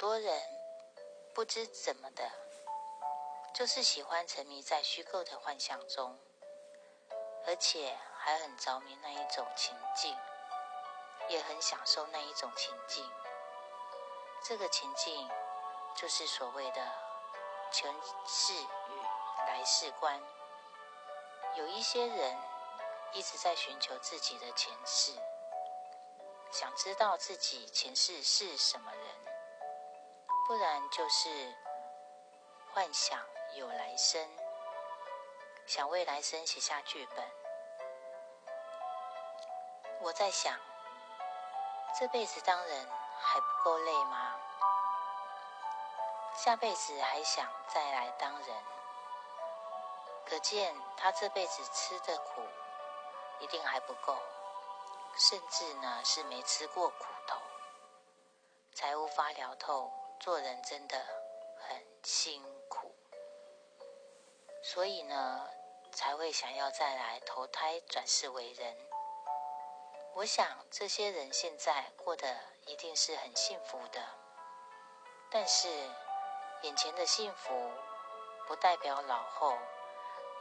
多人不知怎么的，就是喜欢沉迷在虚构的幻象中，而且还很着迷那一种情境，也很享受那一种情境。这个情境就是所谓的前世与来世观。有一些人一直在寻求自己的前世，想知道自己前世是什么人。不然就是幻想有来生，想为来生写下剧本。我在想，这辈子当人还不够累吗？下辈子还想再来当人，可见他这辈子吃的苦一定还不够，甚至呢是没吃过苦头，才无法聊透。做人真的很辛苦，所以呢，才会想要再来投胎转世为人。我想这些人现在过得一定是很幸福的，但是眼前的幸福不代表老后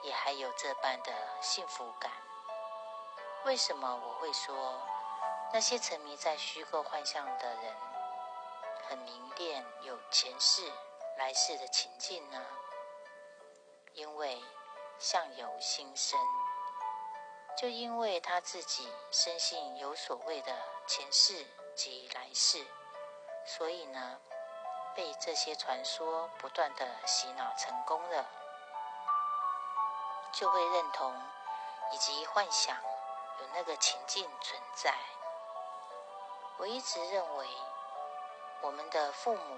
也还有这般的幸福感。为什么我会说那些沉迷在虚构幻象的人？很明辨有前世来世的情境呢，因为相由心生，就因为他自己深信有所谓的前世及来世，所以呢，被这些传说不断的洗脑成功了，就会认同以及幻想有那个情境存在。我一直认为。我们的父母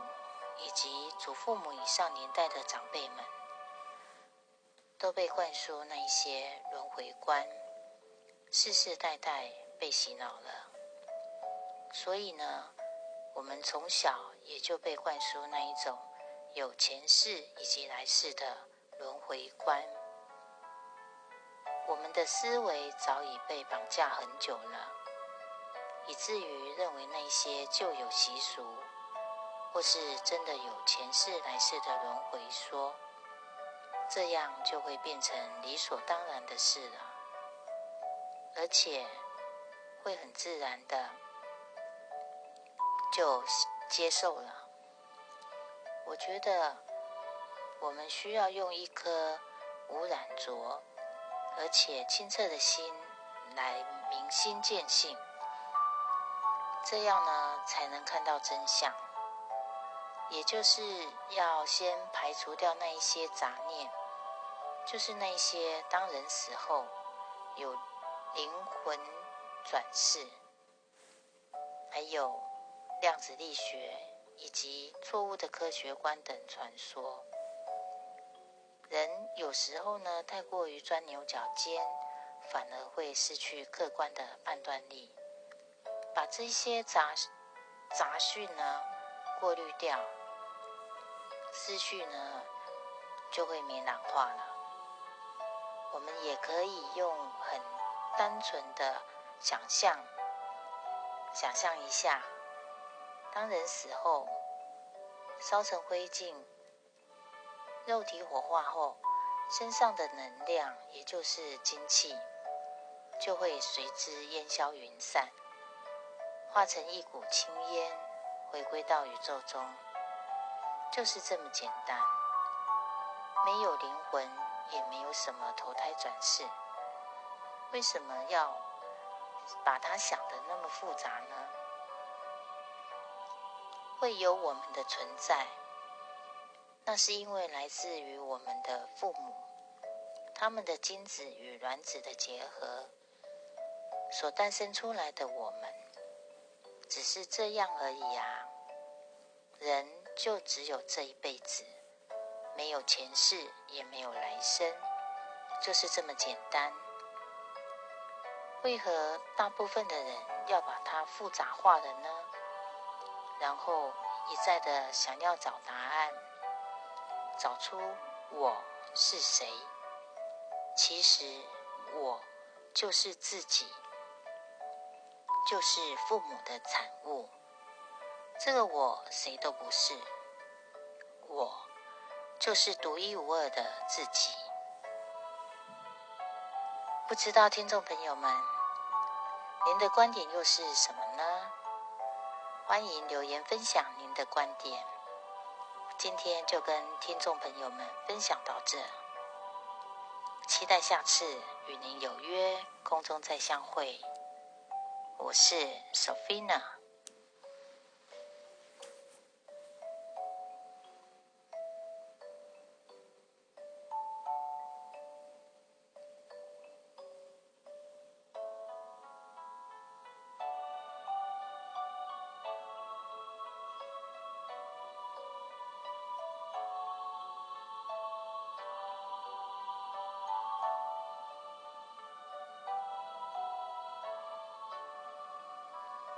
以及祖父母以上年代的长辈们，都被灌输那一些轮回观，世世代代被洗脑了。所以呢，我们从小也就被灌输那一种有前世以及来世的轮回观。我们的思维早已被绑架很久了，以至于认为那些旧有习俗。或是真的有前世来世的轮回说，这样就会变成理所当然的事了，而且会很自然的就接受了。我觉得我们需要用一颗无染浊而且清澈的心来明心见性，这样呢才能看到真相。也就是要先排除掉那一些杂念，就是那些当人死后有灵魂转世，还有量子力学以及错误的科学观等传说。人有时候呢，太过于钻牛角尖，反而会失去客观的判断力，把这些杂杂讯呢过滤掉。思绪呢就会明朗化了。我们也可以用很单纯的想象，想象一下，当人死后烧成灰烬，肉体火化后，身上的能量，也就是精气，就会随之烟消云散，化成一股青烟，回归到宇宙中。就是这么简单，没有灵魂，也没有什么投胎转世。为什么要把它想的那么复杂呢？会有我们的存在，那是因为来自于我们的父母，他们的精子与卵子的结合所诞生出来的我们，是这样而已啊，人。就只有这一辈子，没有前世，也没有来生，就是这么简单。为何大部分的人要把它复杂化了呢？然后一再的想要找答案，找出我是谁？其实我就是自己，就是父母的产物。这个我谁都不是，我就是独一无二的自己。不知道听众朋友们，您的观点又是什么呢？欢迎留言分享您的观点。今天就跟听众朋友们分享到这，期待下次与您有约，空中再相会。我是 Sophina。